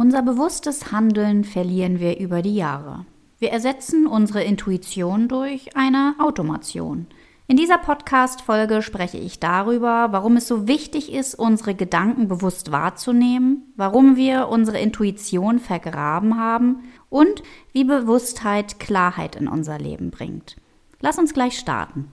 Unser bewusstes Handeln verlieren wir über die Jahre. Wir ersetzen unsere Intuition durch eine Automation. In dieser Podcast-Folge spreche ich darüber, warum es so wichtig ist, unsere Gedanken bewusst wahrzunehmen, warum wir unsere Intuition vergraben haben und wie Bewusstheit Klarheit in unser Leben bringt. Lass uns gleich starten.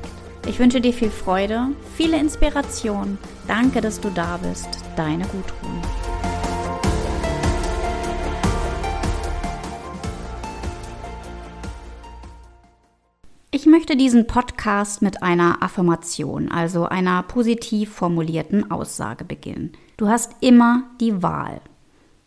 Ich wünsche dir viel Freude, viele Inspiration. Danke, dass du da bist. Deine Gudrun. Ich möchte diesen Podcast mit einer Affirmation, also einer positiv formulierten Aussage beginnen. Du hast immer die Wahl.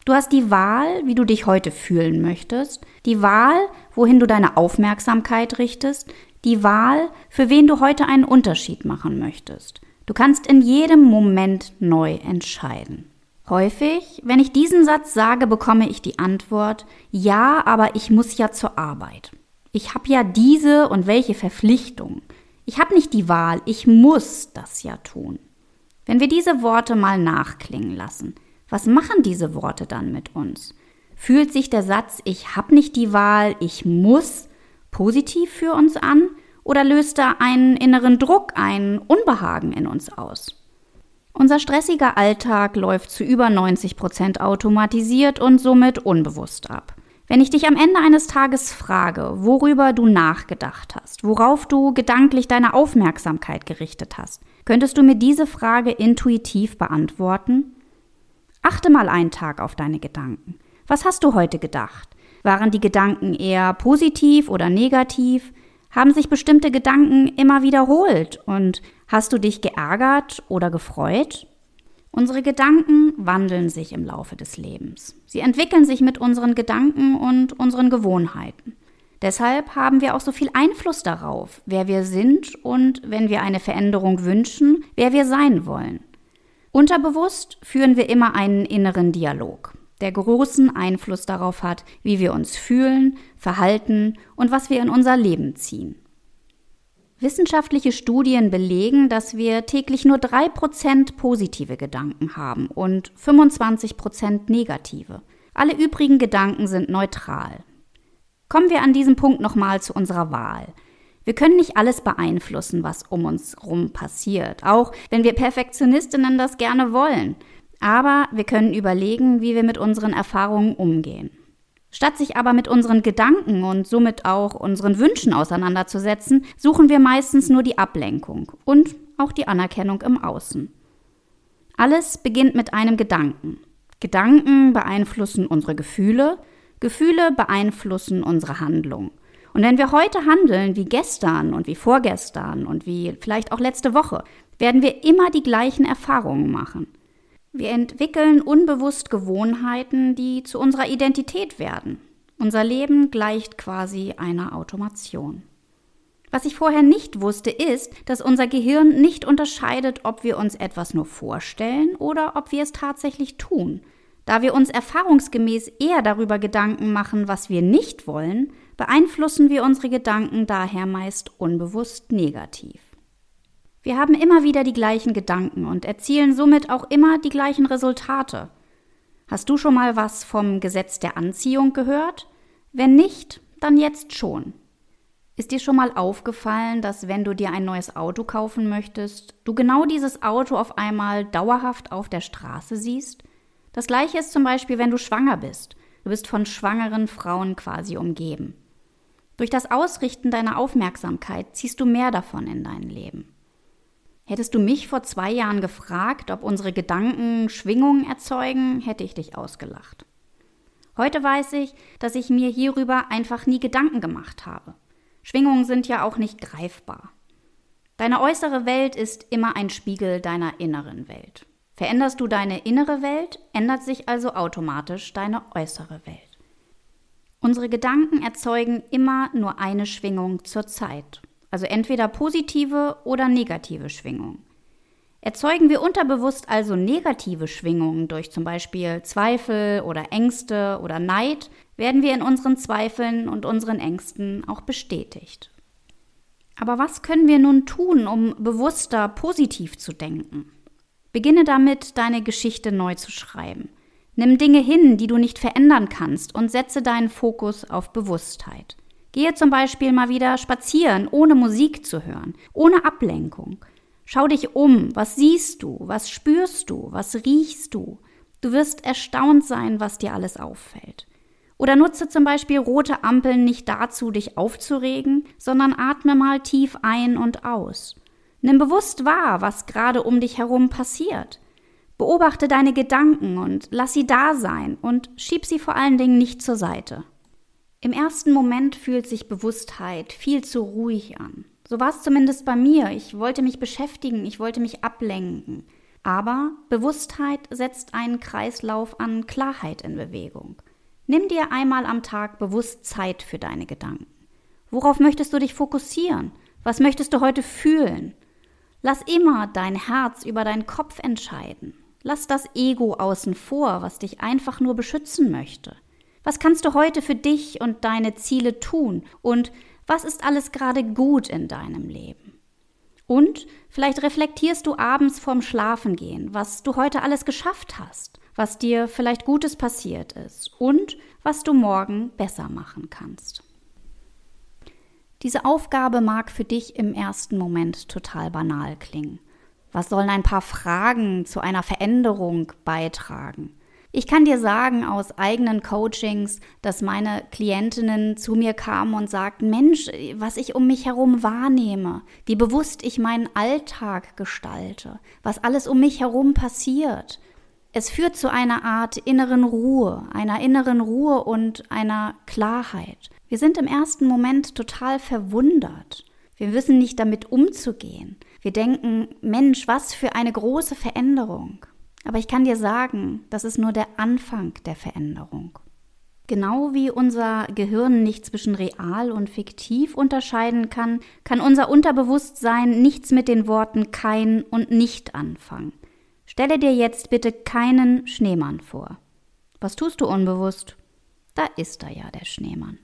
Du hast die Wahl, wie du dich heute fühlen möchtest, die Wahl, wohin du deine Aufmerksamkeit richtest, die Wahl, für wen du heute einen Unterschied machen möchtest. Du kannst in jedem Moment neu entscheiden. Häufig, wenn ich diesen Satz sage, bekomme ich die Antwort, ja, aber ich muss ja zur Arbeit. Ich habe ja diese und welche Verpflichtung. Ich habe nicht die Wahl, ich muss das ja tun. Wenn wir diese Worte mal nachklingen lassen, was machen diese Worte dann mit uns? Fühlt sich der Satz, ich habe nicht die Wahl, ich muss positiv für uns an oder löst er einen inneren Druck, ein Unbehagen in uns aus? Unser stressiger Alltag läuft zu über 90 Prozent automatisiert und somit unbewusst ab. Wenn ich dich am Ende eines Tages frage, worüber du nachgedacht hast, worauf du gedanklich deine Aufmerksamkeit gerichtet hast, könntest du mir diese Frage intuitiv beantworten? Achte mal einen Tag auf deine Gedanken. Was hast du heute gedacht? Waren die Gedanken eher positiv oder negativ? Haben sich bestimmte Gedanken immer wiederholt? Und hast du dich geärgert oder gefreut? Unsere Gedanken wandeln sich im Laufe des Lebens. Sie entwickeln sich mit unseren Gedanken und unseren Gewohnheiten. Deshalb haben wir auch so viel Einfluss darauf, wer wir sind und, wenn wir eine Veränderung wünschen, wer wir sein wollen. Unterbewusst führen wir immer einen inneren Dialog der großen Einfluss darauf hat, wie wir uns fühlen, verhalten und was wir in unser Leben ziehen. Wissenschaftliche Studien belegen, dass wir täglich nur 3% positive Gedanken haben und 25% negative. Alle übrigen Gedanken sind neutral. Kommen wir an diesem Punkt nochmal zu unserer Wahl. Wir können nicht alles beeinflussen, was um uns herum passiert, auch wenn wir Perfektionistinnen das gerne wollen. Aber wir können überlegen, wie wir mit unseren Erfahrungen umgehen. Statt sich aber mit unseren Gedanken und somit auch unseren Wünschen auseinanderzusetzen, suchen wir meistens nur die Ablenkung und auch die Anerkennung im Außen. Alles beginnt mit einem Gedanken. Gedanken beeinflussen unsere Gefühle, Gefühle beeinflussen unsere Handlung. Und wenn wir heute handeln wie gestern und wie vorgestern und wie vielleicht auch letzte Woche, werden wir immer die gleichen Erfahrungen machen. Wir entwickeln unbewusst Gewohnheiten, die zu unserer Identität werden. Unser Leben gleicht quasi einer Automation. Was ich vorher nicht wusste, ist, dass unser Gehirn nicht unterscheidet, ob wir uns etwas nur vorstellen oder ob wir es tatsächlich tun. Da wir uns erfahrungsgemäß eher darüber Gedanken machen, was wir nicht wollen, beeinflussen wir unsere Gedanken daher meist unbewusst negativ. Wir haben immer wieder die gleichen Gedanken und erzielen somit auch immer die gleichen Resultate. Hast du schon mal was vom Gesetz der Anziehung gehört? Wenn nicht, dann jetzt schon. Ist dir schon mal aufgefallen, dass wenn du dir ein neues Auto kaufen möchtest, du genau dieses Auto auf einmal dauerhaft auf der Straße siehst? Das gleiche ist zum Beispiel, wenn du schwanger bist. Du bist von schwangeren Frauen quasi umgeben. Durch das Ausrichten deiner Aufmerksamkeit ziehst du mehr davon in dein Leben. Hättest du mich vor zwei Jahren gefragt, ob unsere Gedanken Schwingungen erzeugen, hätte ich dich ausgelacht. Heute weiß ich, dass ich mir hierüber einfach nie Gedanken gemacht habe. Schwingungen sind ja auch nicht greifbar. Deine äußere Welt ist immer ein Spiegel deiner inneren Welt. Veränderst du deine innere Welt, ändert sich also automatisch deine äußere Welt. Unsere Gedanken erzeugen immer nur eine Schwingung zur Zeit, also entweder positive oder negative Schwingungen. Erzeugen wir unterbewusst also negative Schwingungen durch zum Beispiel Zweifel oder Ängste oder Neid, werden wir in unseren Zweifeln und unseren Ängsten auch bestätigt. Aber was können wir nun tun, um bewusster positiv zu denken? Beginne damit, deine Geschichte neu zu schreiben. Nimm Dinge hin, die du nicht verändern kannst, und setze deinen Fokus auf Bewusstheit. Gehe zum Beispiel mal wieder spazieren, ohne Musik zu hören, ohne Ablenkung. Schau dich um, was siehst du, was spürst du, was riechst du. Du wirst erstaunt sein, was dir alles auffällt. Oder nutze zum Beispiel rote Ampeln nicht dazu, dich aufzuregen, sondern atme mal tief ein und aus. Nimm bewusst wahr, was gerade um dich herum passiert. Beobachte deine Gedanken und lass sie da sein und schieb sie vor allen Dingen nicht zur Seite. Im ersten Moment fühlt sich Bewusstheit viel zu ruhig an. So war es zumindest bei mir. Ich wollte mich beschäftigen, ich wollte mich ablenken. Aber Bewusstheit setzt einen Kreislauf an Klarheit in Bewegung. Nimm dir einmal am Tag bewusst Zeit für deine Gedanken. Worauf möchtest du dich fokussieren? Was möchtest du heute fühlen? Lass immer dein Herz über deinen Kopf entscheiden. Lass das Ego außen vor, was dich einfach nur beschützen möchte. Was kannst du heute für dich und deine Ziele tun? Und was ist alles gerade gut in deinem Leben? Und vielleicht reflektierst du abends vorm Schlafengehen, was du heute alles geschafft hast was dir vielleicht Gutes passiert ist und was du morgen besser machen kannst. Diese Aufgabe mag für dich im ersten Moment total banal klingen. Was sollen ein paar Fragen zu einer Veränderung beitragen? Ich kann dir sagen aus eigenen Coachings, dass meine Klientinnen zu mir kamen und sagten, Mensch, was ich um mich herum wahrnehme, wie bewusst ich meinen Alltag gestalte, was alles um mich herum passiert, es führt zu einer Art inneren Ruhe, einer inneren Ruhe und einer Klarheit. Wir sind im ersten Moment total verwundert. Wir wissen nicht damit umzugehen. Wir denken, Mensch, was für eine große Veränderung. Aber ich kann dir sagen, das ist nur der Anfang der Veränderung. Genau wie unser Gehirn nicht zwischen real und fiktiv unterscheiden kann, kann unser Unterbewusstsein nichts mit den Worten kein und nicht anfangen. Stelle dir jetzt bitte keinen Schneemann vor. Was tust du unbewusst? Da ist da ja der Schneemann.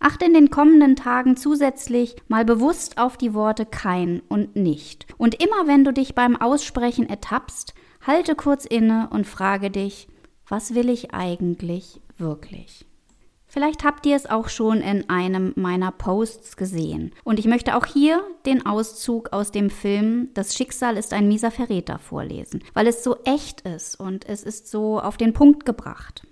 Achte in den kommenden Tagen zusätzlich mal bewusst auf die Worte kein und nicht. Und immer wenn du dich beim Aussprechen ertappst, halte kurz inne und frage dich, was will ich eigentlich wirklich? Vielleicht habt ihr es auch schon in einem meiner Posts gesehen. Und ich möchte auch hier den Auszug aus dem Film Das Schicksal ist ein mieser Verräter vorlesen, weil es so echt ist und es ist so auf den Punkt gebracht.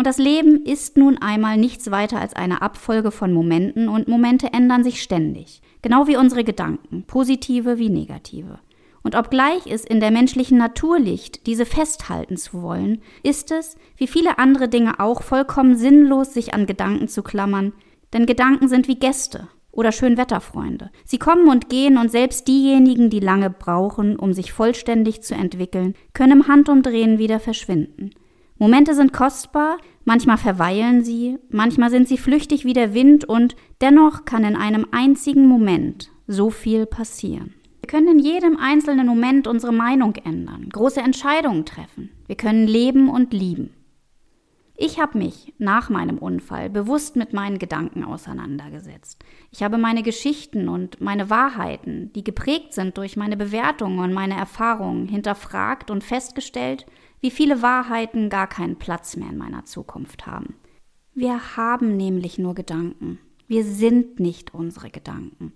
Und das Leben ist nun einmal nichts weiter als eine Abfolge von Momenten und Momente ändern sich ständig. Genau wie unsere Gedanken, positive wie negative. Und obgleich es in der menschlichen Natur liegt, diese festhalten zu wollen, ist es, wie viele andere Dinge auch, vollkommen sinnlos, sich an Gedanken zu klammern, denn Gedanken sind wie Gäste oder Schönwetterfreunde. Sie kommen und gehen und selbst diejenigen, die lange brauchen, um sich vollständig zu entwickeln, können im Handumdrehen wieder verschwinden. Momente sind kostbar, manchmal verweilen sie, manchmal sind sie flüchtig wie der Wind und dennoch kann in einem einzigen Moment so viel passieren können in jedem einzelnen Moment unsere Meinung ändern, große Entscheidungen treffen. Wir können leben und lieben. Ich habe mich nach meinem Unfall bewusst mit meinen Gedanken auseinandergesetzt. Ich habe meine Geschichten und meine Wahrheiten, die geprägt sind durch meine Bewertungen und meine Erfahrungen, hinterfragt und festgestellt, wie viele Wahrheiten gar keinen Platz mehr in meiner Zukunft haben. Wir haben nämlich nur Gedanken. Wir sind nicht unsere Gedanken.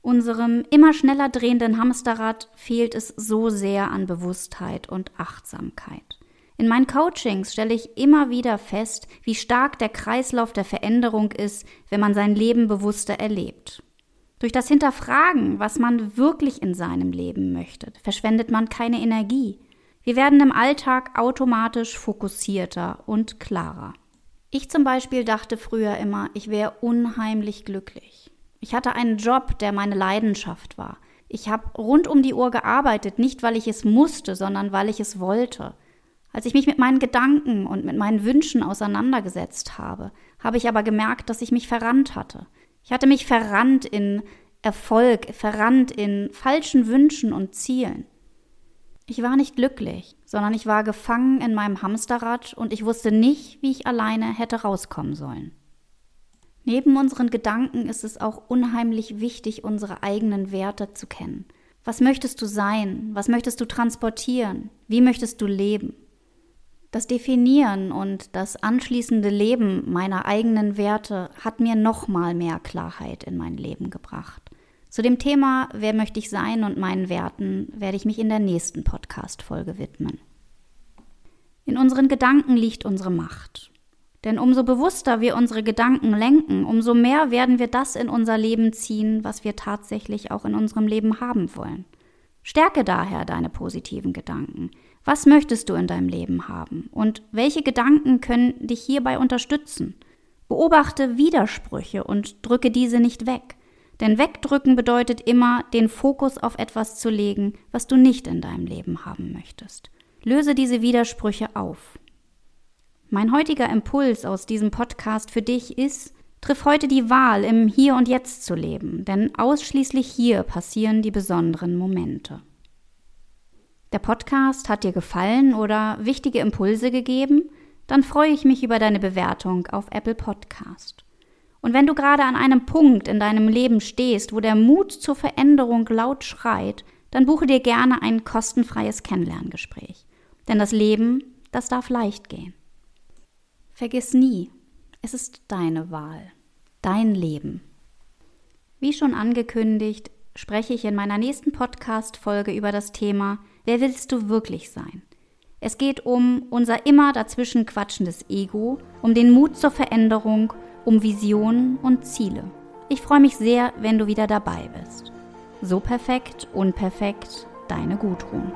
Unserem immer schneller drehenden Hamsterrad fehlt es so sehr an Bewusstheit und Achtsamkeit. In meinen Coachings stelle ich immer wieder fest, wie stark der Kreislauf der Veränderung ist, wenn man sein Leben bewusster erlebt. Durch das Hinterfragen, was man wirklich in seinem Leben möchte, verschwendet man keine Energie. Wir werden im Alltag automatisch fokussierter und klarer. Ich zum Beispiel dachte früher immer, ich wäre unheimlich glücklich. Ich hatte einen Job, der meine Leidenschaft war. Ich habe rund um die Uhr gearbeitet, nicht weil ich es musste, sondern weil ich es wollte. Als ich mich mit meinen Gedanken und mit meinen Wünschen auseinandergesetzt habe, habe ich aber gemerkt, dass ich mich verrannt hatte. Ich hatte mich verrannt in Erfolg, verrannt in falschen Wünschen und Zielen. Ich war nicht glücklich, sondern ich war gefangen in meinem Hamsterrad und ich wusste nicht, wie ich alleine hätte rauskommen sollen. Neben unseren Gedanken ist es auch unheimlich wichtig, unsere eigenen Werte zu kennen. Was möchtest du sein? Was möchtest du transportieren? Wie möchtest du leben? Das Definieren und das anschließende Leben meiner eigenen Werte hat mir nochmal mehr Klarheit in mein Leben gebracht. Zu dem Thema Wer möchte ich sein und meinen Werten werde ich mich in der nächsten Podcast-Folge widmen. In unseren Gedanken liegt unsere Macht. Denn umso bewusster wir unsere Gedanken lenken, umso mehr werden wir das in unser Leben ziehen, was wir tatsächlich auch in unserem Leben haben wollen. Stärke daher deine positiven Gedanken. Was möchtest du in deinem Leben haben? Und welche Gedanken können dich hierbei unterstützen? Beobachte Widersprüche und drücke diese nicht weg. Denn wegdrücken bedeutet immer, den Fokus auf etwas zu legen, was du nicht in deinem Leben haben möchtest. Löse diese Widersprüche auf. Mein heutiger Impuls aus diesem Podcast für dich ist, triff heute die Wahl, im Hier und Jetzt zu leben, denn ausschließlich hier passieren die besonderen Momente. Der Podcast hat dir gefallen oder wichtige Impulse gegeben? Dann freue ich mich über deine Bewertung auf Apple Podcast. Und wenn du gerade an einem Punkt in deinem Leben stehst, wo der Mut zur Veränderung laut schreit, dann buche dir gerne ein kostenfreies Kennenlerngespräch. Denn das Leben, das darf leicht gehen. Vergiss nie, es ist deine Wahl, dein Leben. Wie schon angekündigt, spreche ich in meiner nächsten Podcast-Folge über das Thema Wer willst du wirklich sein? Es geht um unser immer dazwischen quatschendes Ego, um den Mut zur Veränderung, um Visionen und Ziele. Ich freue mich sehr, wenn du wieder dabei bist. So perfekt, unperfekt, deine Gudrun.